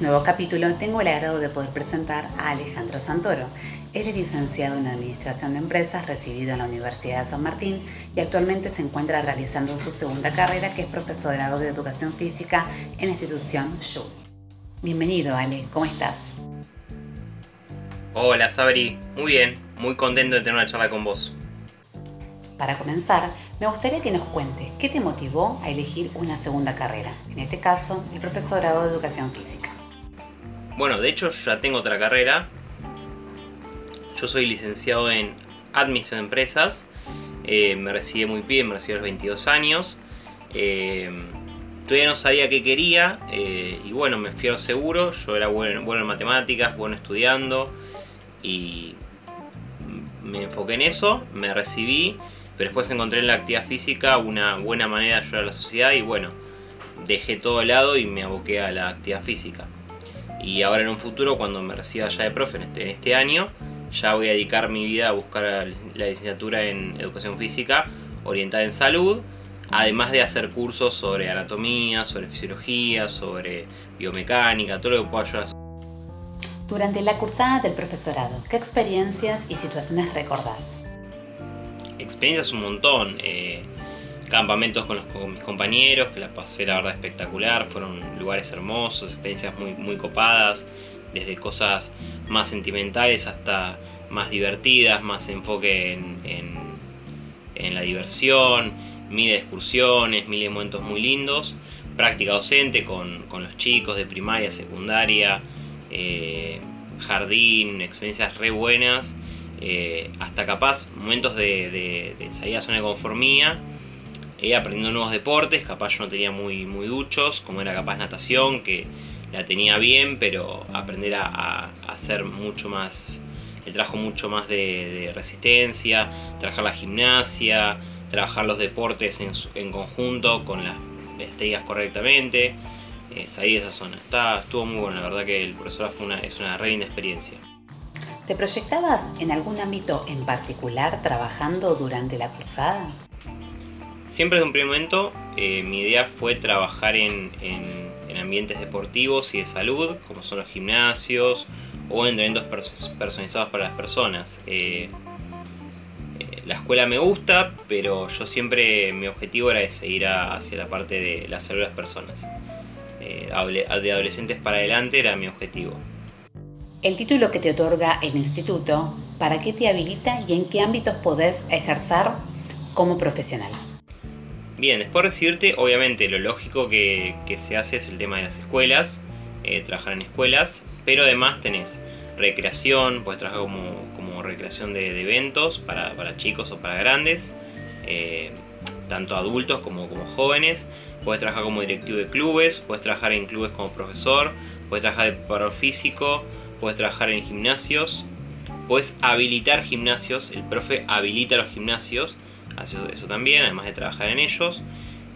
nuevo capítulo tengo el agrado de poder presentar a Alejandro Santoro. Él es licenciado en Administración de Empresas, recibido en la Universidad de San Martín y actualmente se encuentra realizando su segunda carrera que es profesorado de Educación Física en la institución SHU. Bienvenido Ale, ¿cómo estás? Hola Sabri, muy bien, muy contento de tener una charla con vos. Para comenzar, me gustaría que nos cuentes qué te motivó a elegir una segunda carrera, en este caso el profesorado de educación física. Bueno, de hecho ya tengo otra carrera. Yo soy licenciado en Administración de Empresas. Eh, me recibí muy bien, me recibí a los 22 años. Eh, todavía no sabía qué quería eh, y bueno, me fui a seguro. Yo era bueno, bueno en matemáticas, bueno estudiando y me enfoqué en eso, me recibí pero después encontré en la actividad física una buena manera de ayudar a la sociedad y bueno, dejé todo de lado y me aboqué a la actividad física. Y ahora en un futuro, cuando me reciba ya de profe en este, este año, ya voy a dedicar mi vida a buscar la licenciatura en educación física orientada en salud, además de hacer cursos sobre anatomía, sobre fisiología, sobre biomecánica, todo lo que pueda ayudar. Durante la cursada del profesorado, ¿qué experiencias y situaciones recordás? experiencias un montón. Eh, campamentos con, mis compañeros, que la pasé la verdad espectacular, fueron lugares hermosos, experiencias muy, muy copadas, desde cosas más sentimentales hasta más divertidas, más enfoque en, la diversión, miles de excursiones, miles de momentos muy lindos, práctica docente con, los chicos de primaria, secundaria, eh, jardín, experiencias re buenas eh, hasta capaz momentos de, de, salir a zona de conformía, eh, aprendiendo nuevos deportes, capaz yo no tenía muy, muy duchos, como era capaz natación, que la tenía bien, pero aprender a, hacer mucho más, el trabajo mucho más de, resistencia, trabajar la gimnasia, trabajar los deportes en, conjunto con las estrellas correctamente, eh, salir de esa zona. Está, estuvo muy bueno, la verdad que el profesor fue una, es una re experiencia. ¿Te proyectabas en algún ámbito en particular trabajando durante la cursada? Siempre desde un primer momento eh, mi idea fue trabajar en, ambientes deportivos y de salud, como son los gimnasios o entrenamientos personalizados para las personas. Eh, eh, la escuela me gusta, pero yo siempre mi objetivo era seguir hacia la parte de la salud de las personas. de adolescentes para adelante era mi objetivo. El título que te otorga el instituto, ¿para qué te habilita y en qué ámbitos podés ejercer como profesional? Bien, después de recibirte, obviamente lo lógico que, se hace es el tema de las escuelas, eh, trabajar en escuelas, pero además tenés recreación, puedes trabajar como, recreación de, eventos para, chicos o para grandes, eh, tanto adultos como, como jóvenes, puedes trabajar como directivo de clubes, puedes trabajar en clubes como profesor, puedes trabajar de preparador físico, puedes trabajar en gimnasios, puedes habilitar gimnasios, el profe habilita los gimnasios, hace eso también, además de trabajar en ellos.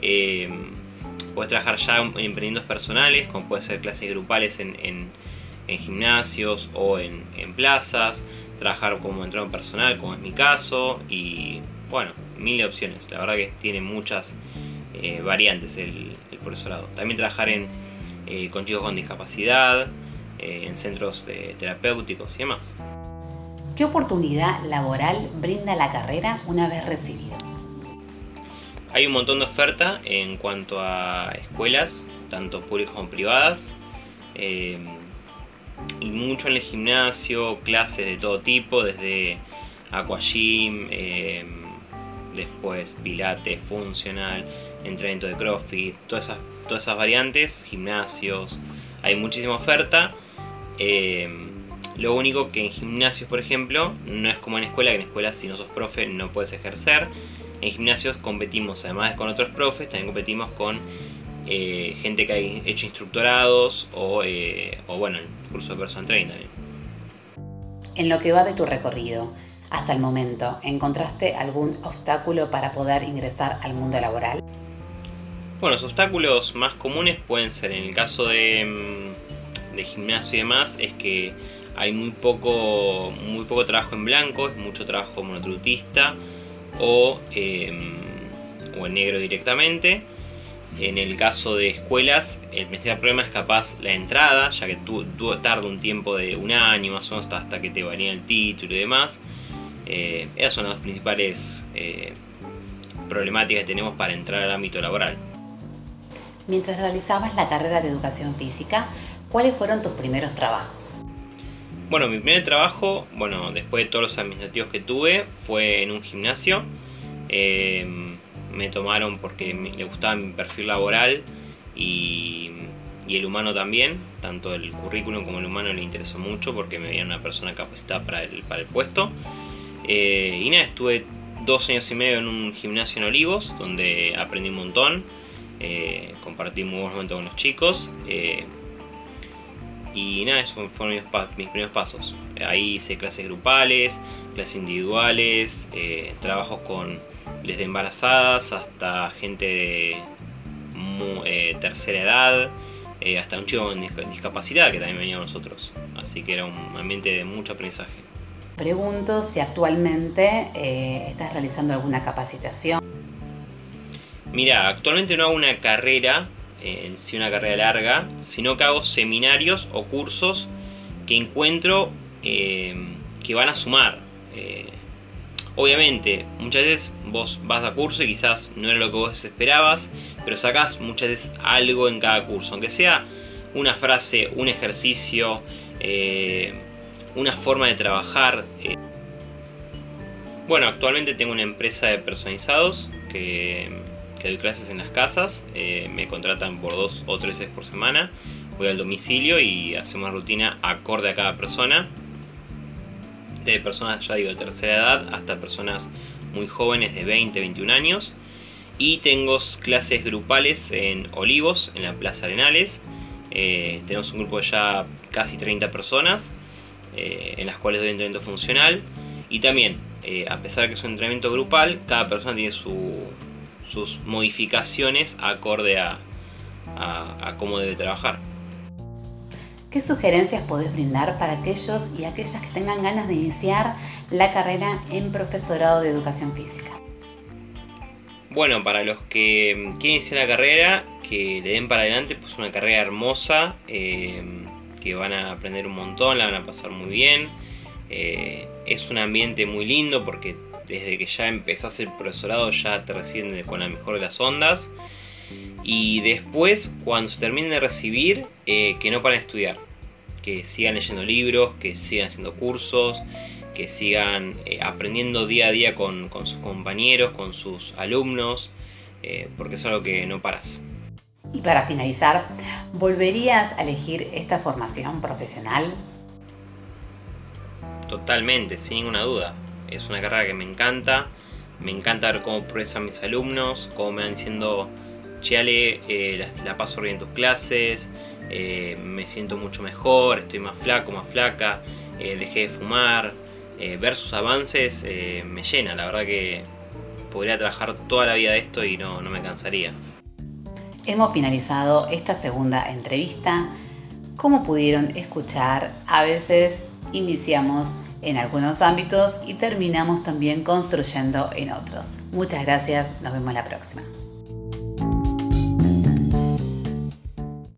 Eh, puedes trabajar ya en emprendimientos personales, como puede ser clases grupales en, gimnasios o en, plazas, trabajar como entrenador personal, como es mi caso, y bueno, mil opciones. La verdad que tiene muchas eh, variantes el, profesorado. También trabajar en, eh, con chicos con discapacidad, en centros terapéuticos y demás. ¿Qué oportunidad laboral brinda la carrera una vez recibida? Hay un montón de oferta en cuanto a escuelas, tanto públicas como privadas, eh, y mucho en el gimnasio, clases de todo tipo, desde aquagym, eh, después pilates, funcional, entrenamiento de crossfit, todas esas, variantes, gimnasios, hay muchísima oferta eh, lo único que en gimnasios, por ejemplo, no es como en escuela, que en escuela si no sos profe no puedes ejercer. En gimnasios competimos, además con otros profes, también competimos con eh, gente que ha hecho instructorados o, eh, o bueno, el curso de personal training también. En lo que va de tu recorrido, hasta el momento, ¿encontraste algún obstáculo para poder ingresar al mundo laboral? Bueno, los obstáculos más comunes pueden ser en el caso de mm, de gimnasio y demás es que hay muy poco, muy poco trabajo en blanco, es mucho trabajo monotrutista o, em, o en negro directamente. En el caso de escuelas, el principal problema es capaz la entrada, ya que tú, tarda un tiempo de un año más o menos hasta, que te valía el título y demás. Eh, esas son las principales eh, problemáticas que tenemos para entrar al ámbito laboral. Mientras realizabas la carrera de educación física, ¿cuáles fueron tus primeros trabajos? Bueno, mi primer trabajo, bueno, después de todos los administrativos que tuve, fue en un gimnasio. Eh, me tomaron porque le gustaba mi perfil laboral y, el humano también. Tanto el currículum como el humano le interesó mucho porque me veían una persona capacitada para el, para el puesto. Eh, y nada, estuve dos años y medio en un gimnasio en Olivos, donde aprendí un montón. Eh, compartí muy buenos momentos con los chicos. Y nada, esos fueron mis, primeros pasos. Ahí hice clases grupales, clases individuales, eh, trabajos con desde embarazadas hasta gente de eh, tercera edad, eh, hasta un chico con discapacidad que también venía con nosotros. Así que era un ambiente de mucho aprendizaje. Pregunto si actualmente estás realizando alguna capacitación. Mira, actualmente no hago una carrera en sí una carrera larga, sino que hago seminarios o cursos que encuentro eh, que van a sumar. Eh, obviamente, muchas veces vos vas a curso y quizás no era lo que vos esperabas, pero sacás muchas veces algo en cada curso, aunque sea una frase, un ejercicio, eh, una forma de trabajar. Bueno, actualmente tengo una empresa de personalizados que doy clases en las casas, eh, me contratan por dos o tres veces por semana, voy al domicilio y hacemos una rutina acorde a cada persona, de personas ya digo de tercera edad hasta personas muy jóvenes de 20, 21 años. Y tengo clases grupales en Olivos, en la Plaza Arenales. Eh, tenemos un grupo de ya casi 30 personas, eh, en las cuales doy entrenamiento funcional. Y también, a pesar de que es un entrenamiento grupal, cada persona tiene su, sus modificaciones acorde a, cómo debe trabajar. ¿Qué sugerencias podés brindar para aquellos y aquellas que tengan ganas de iniciar la carrera en profesorado de educación física? Bueno, para los que quieren iniciar la carrera, que le den para adelante, pues una carrera hermosa, eh, que van a aprender un montón, la van a pasar muy bien. Eh, es un ambiente muy lindo porque desde que ya empezás el profesorado ya te reciben con la mejor de las ondas. Y después, cuando se terminen de recibir, eh, que no paren de estudiar. Que sigan leyendo libros, que sigan haciendo cursos, que sigan eh, aprendiendo día a día con, sus compañeros, con sus alumnos, eh, porque es algo que no paras. Y para finalizar, ¿volverías a elegir esta formación profesional? Totalmente, sin ninguna duda es una carrera que me encanta. Me encanta ver cómo progresan mis alumnos, cómo me van diciendo, Chiale, eh, la, paso bien en tus clases, eh, me siento mucho mejor, estoy más flaco, más flaca, eh, dejé de fumar. ver sus avances me llena, la verdad que podría trabajar toda la vida de esto y no, no me cansaría. Hemos finalizado esta segunda entrevista. Como pudieron escuchar, a veces iniciamos en algunos ámbitos y terminamos también construyendo en otros. Muchas gracias, nos vemos la próxima.